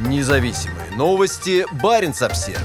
Независимые новости. Барин обсерва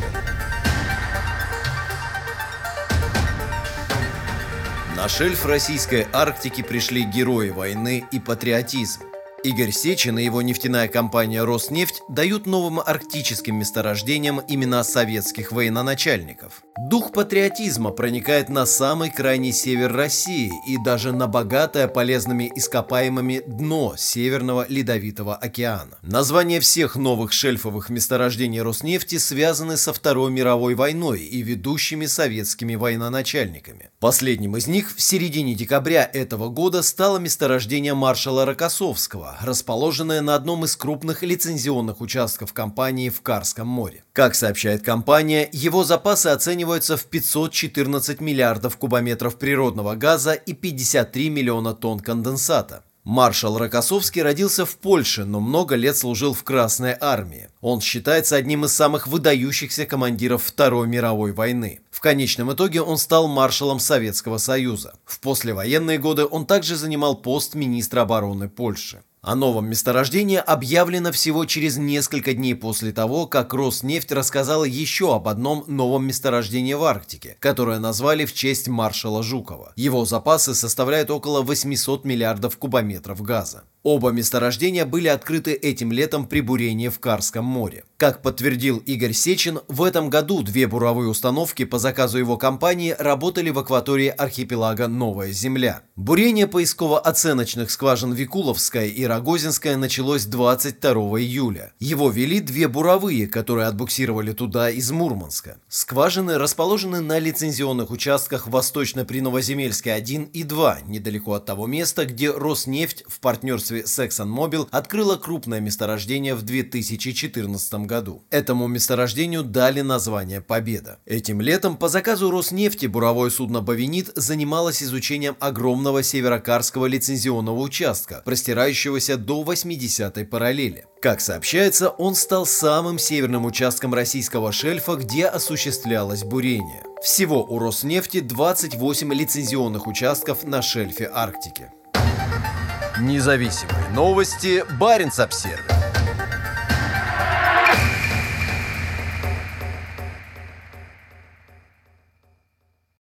На шельф российской Арктики пришли герои войны и патриотизм. Игорь Сечин и его нефтяная компания «Роснефть» дают новым арктическим месторождениям имена советских военачальников. Дух патриотизма проникает на самый крайний север России и даже на богатое полезными ископаемыми дно Северного Ледовитого океана. Названия всех новых шельфовых месторождений Роснефти связаны со Второй мировой войной и ведущими советскими военачальниками. Последним из них в середине декабря этого года стало месторождение маршала Рокоссовского, расположенная на одном из крупных лицензионных участков компании в Карском море. Как сообщает компания, его запасы оцениваются в 514 миллиардов кубометров природного газа и 53 миллиона тонн конденсата. Маршал Рокоссовский родился в Польше, но много лет служил в Красной армии. Он считается одним из самых выдающихся командиров Второй мировой войны. В конечном итоге он стал маршалом Советского Союза. В послевоенные годы он также занимал пост министра обороны Польши. О новом месторождении объявлено всего через несколько дней после того, как Роснефть рассказала еще об одном новом месторождении в Арктике, которое назвали в честь маршала Жукова. Его запасы составляют около 800 миллиардов кубометров газа. Оба месторождения были открыты этим летом при бурении в Карском море. Как подтвердил Игорь Сечин, в этом году две буровые установки по заказу его компании работали в акватории архипелага Новая Земля. Бурение поисково-оценочных скважин Викуловская и Рогозинская началось 22 июля. Его вели две буровые, которые отбуксировали туда из Мурманска. Скважины расположены на лицензионных участках восточно-приновоземельской 1 и 2, недалеко от того места, где Роснефть в партнерстве производстве ExxonMobil открыла крупное месторождение в 2014 году. Этому месторождению дали название «Победа». Этим летом по заказу Роснефти буровое судно «Бавинит» занималось изучением огромного северокарского лицензионного участка, простирающегося до 80-й параллели. Как сообщается, он стал самым северным участком российского шельфа, где осуществлялось бурение. Всего у Роснефти 28 лицензионных участков на шельфе Арктики. Независимые новости. Барин обсервис